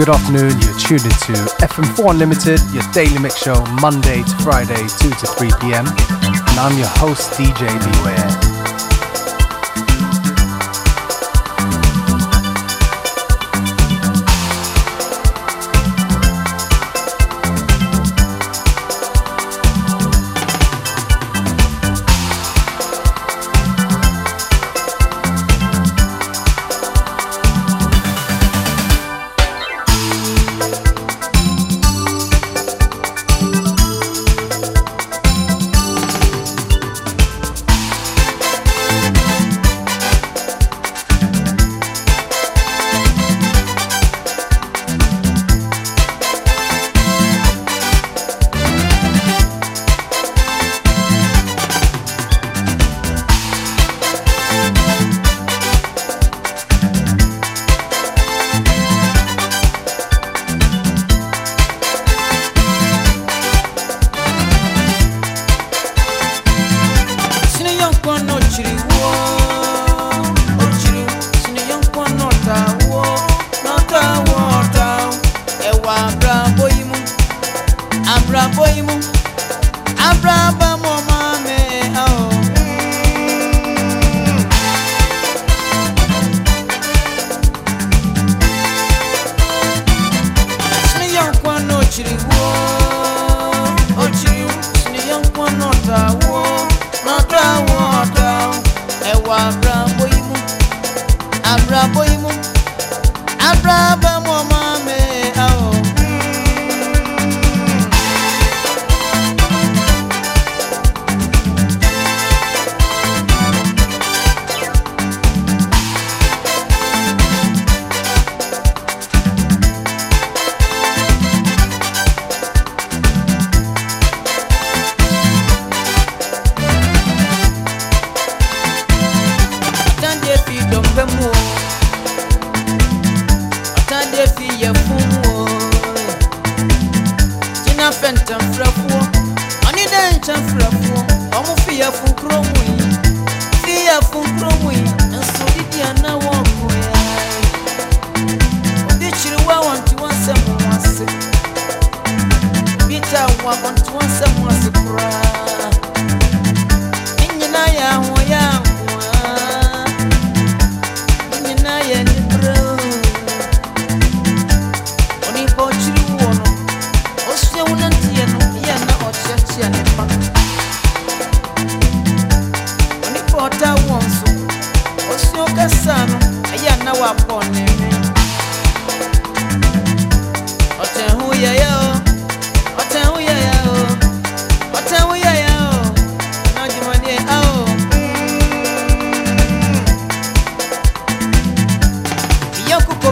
Good afternoon, you're tuned into FM4 Unlimited, your daily mix show, Monday to Friday, 2 to 3 p.m. And I'm your host, DJ Beware. Ochiri wo, ochiri wo, ni yankwa nota wo.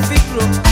go fit.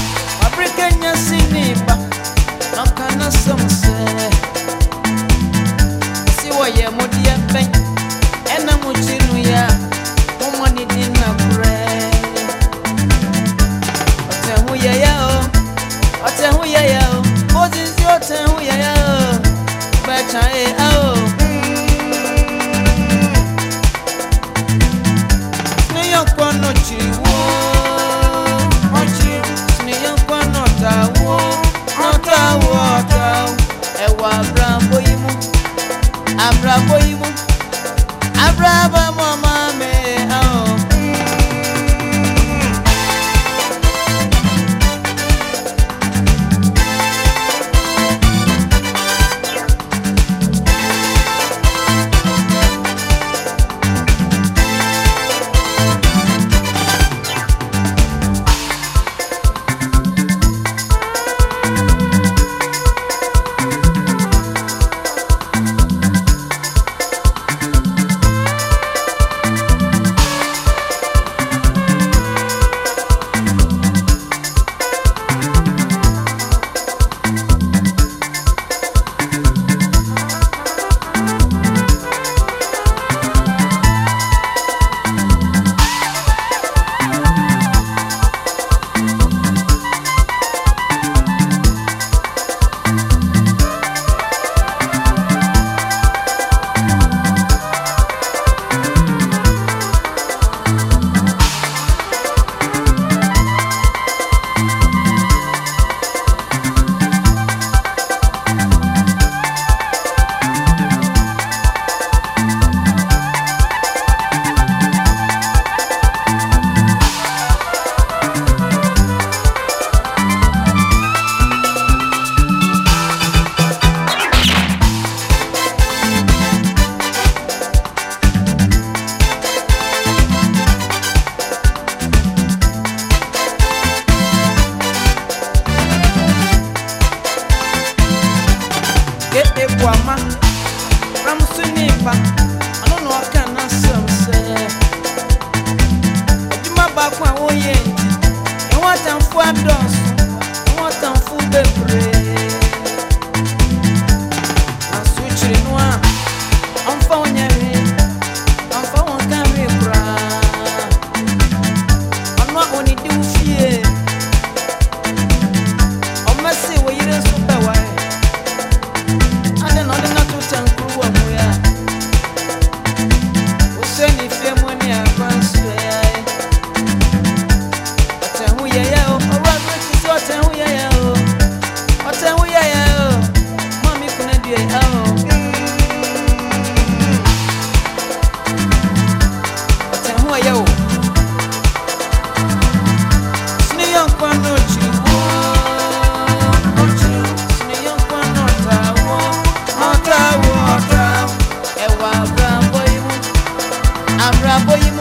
I'm Raboyim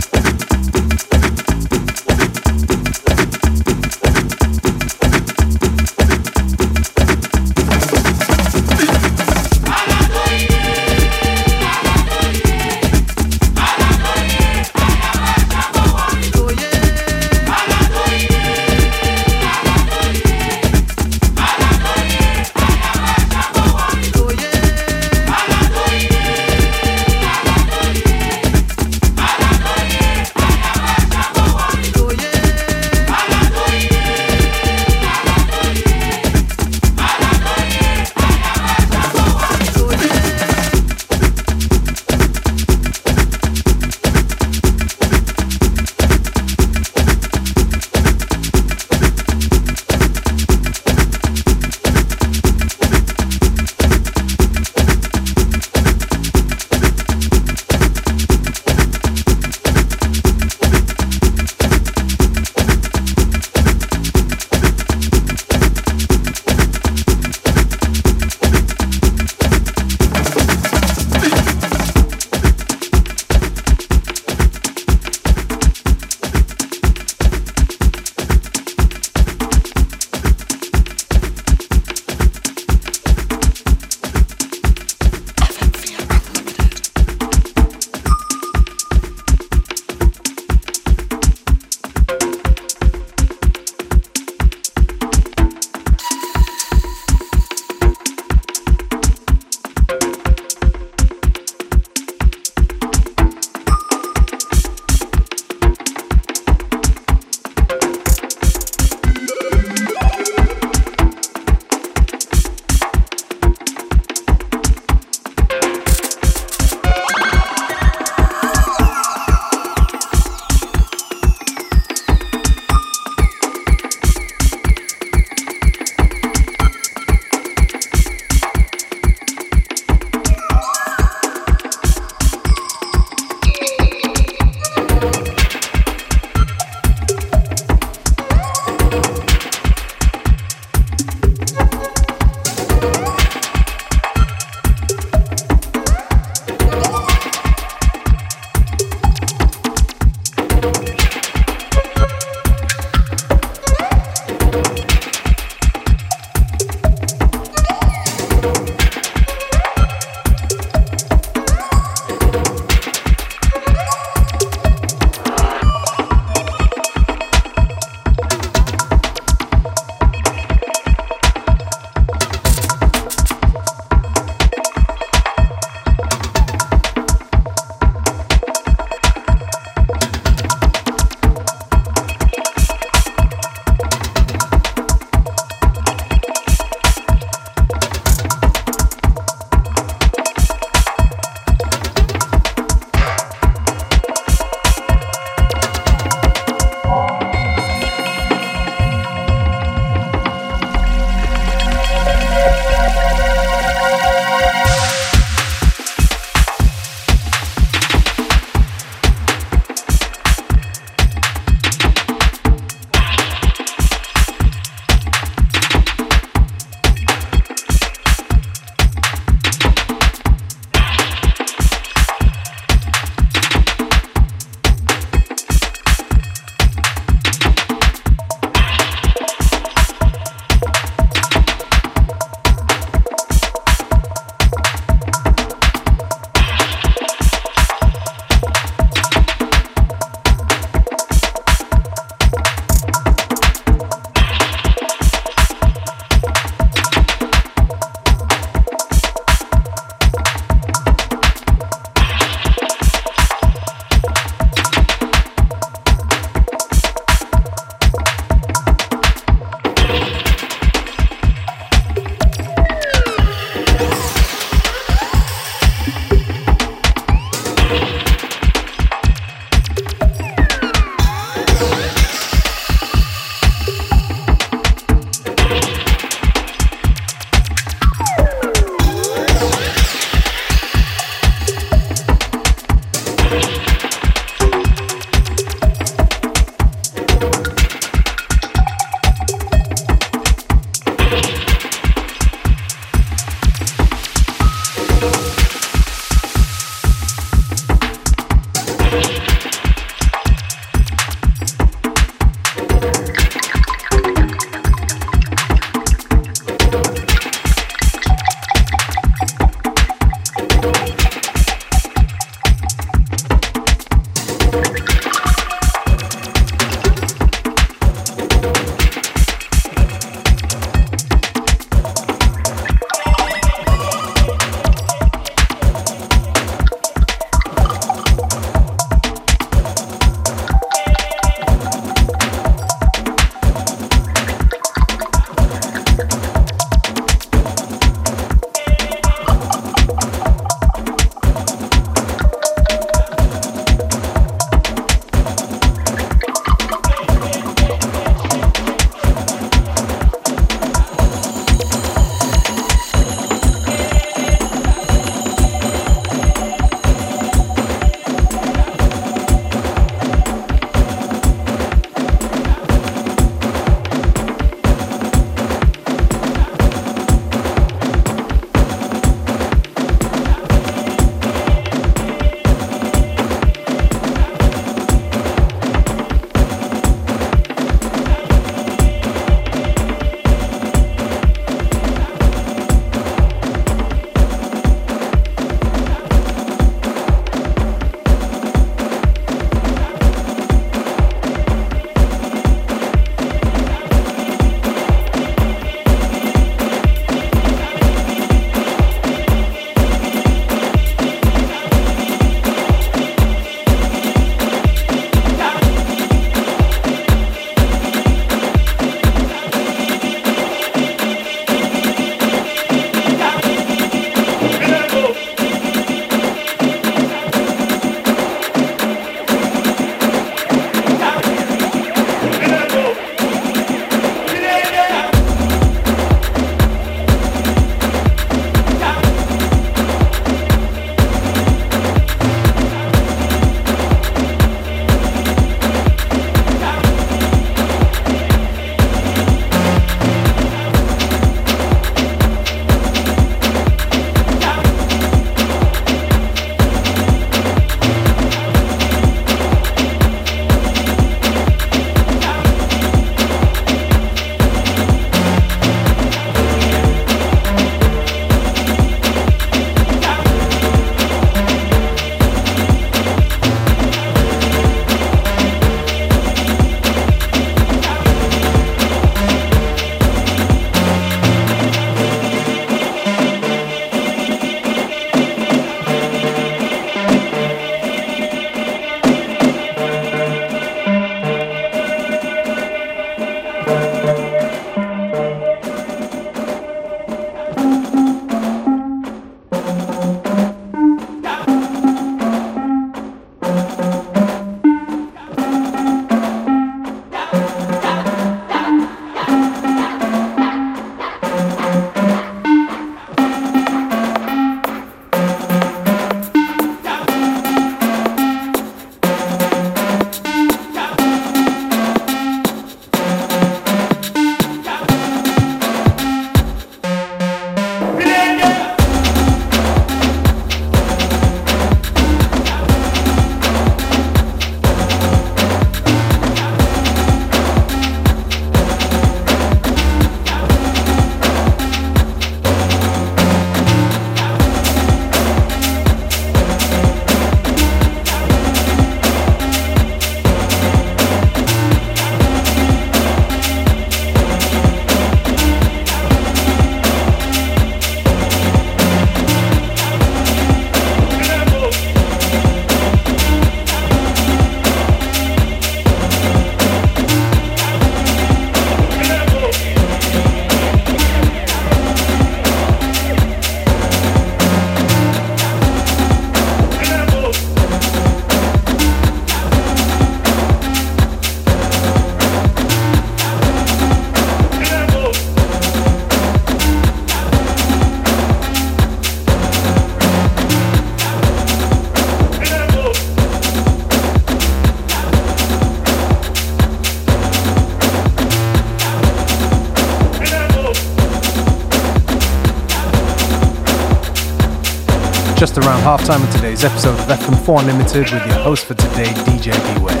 just around halftime of today's episode of FM4 Unlimited with your host for today, DJ Beware.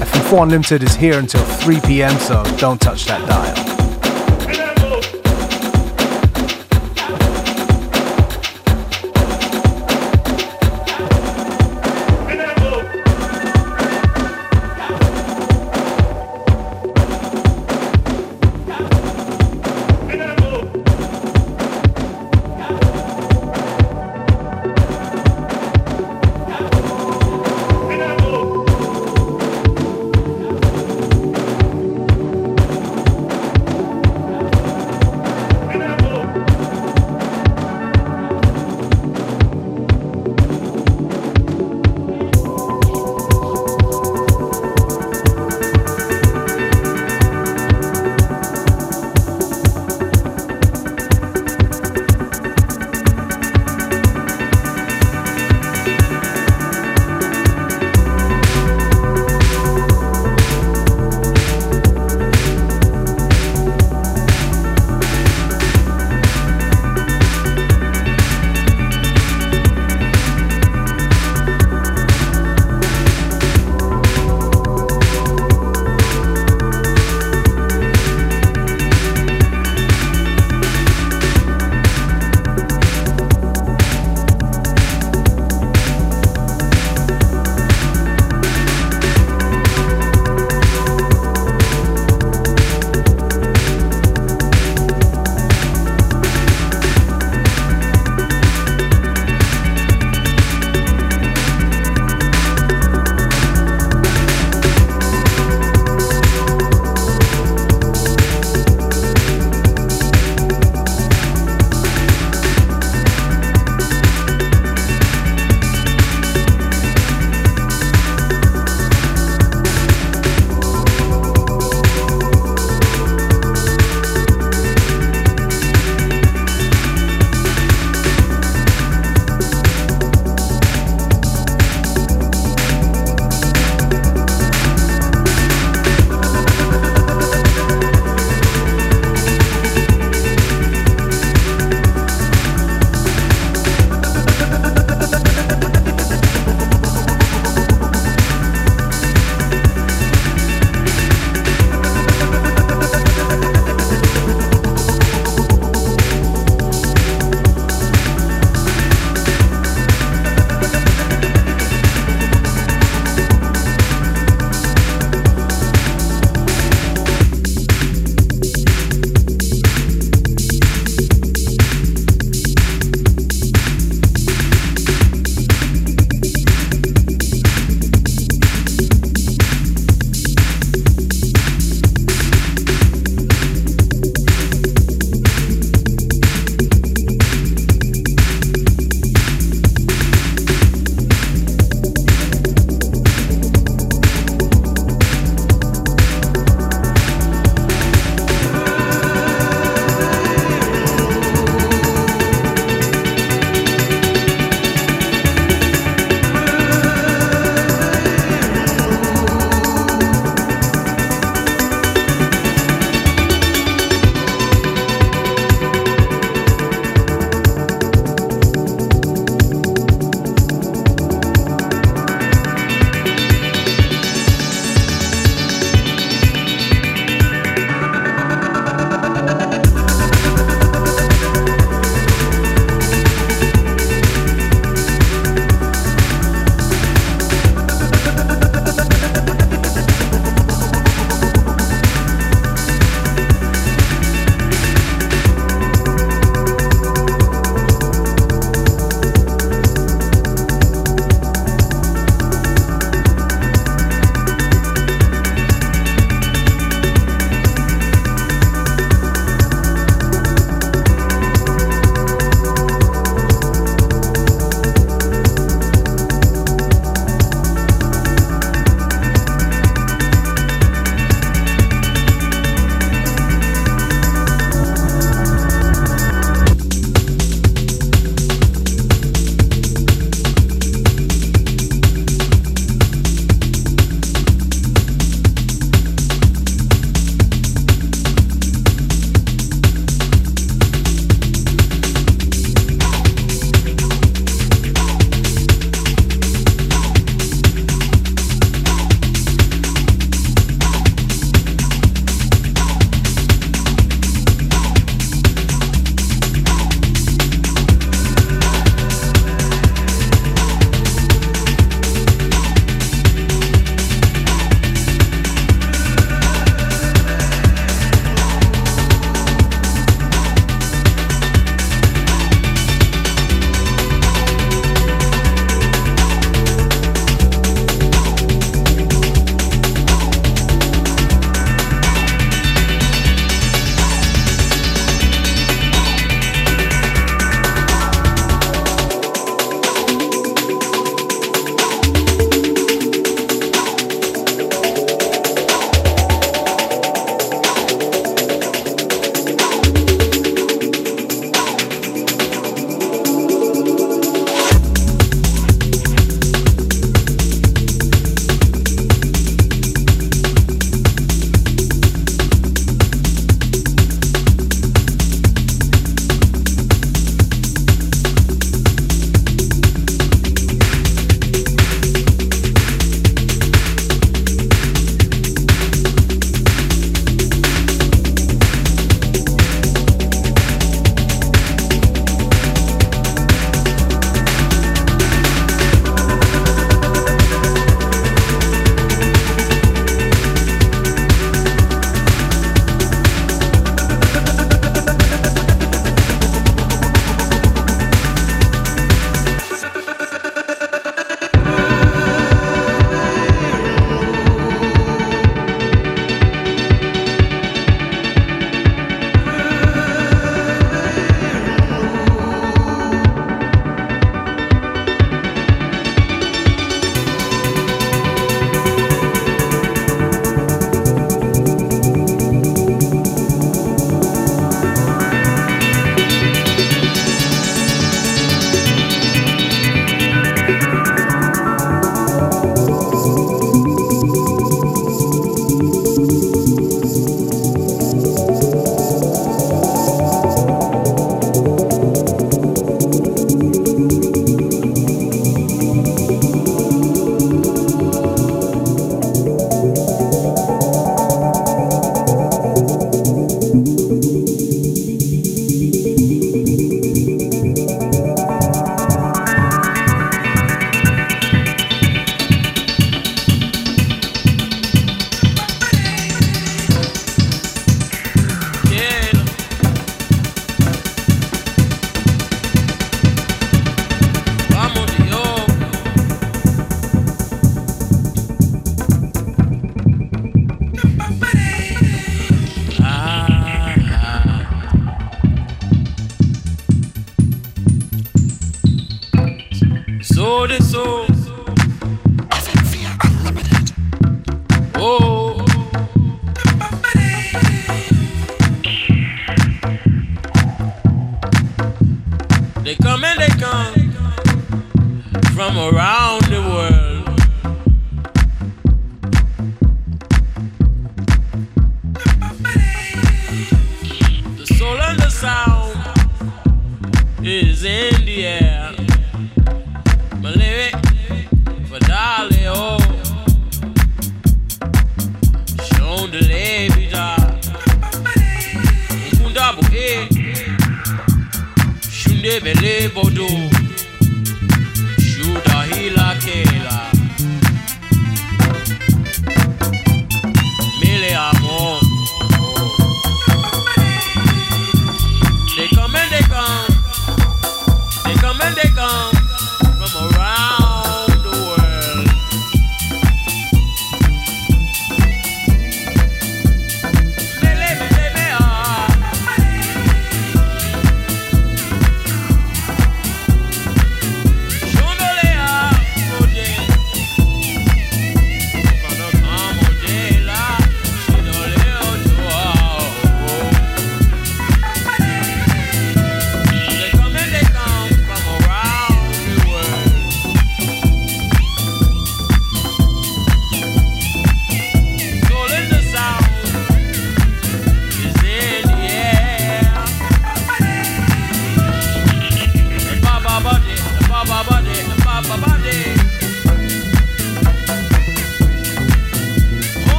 FM4 Unlimited is here until 3 pm, so don't touch that dial.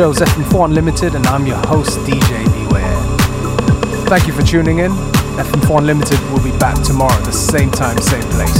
Show is FM4 Unlimited, and I'm your host, DJ Beware. Thank you for tuning in. FM4 Unlimited will be back tomorrow at the same time, same place.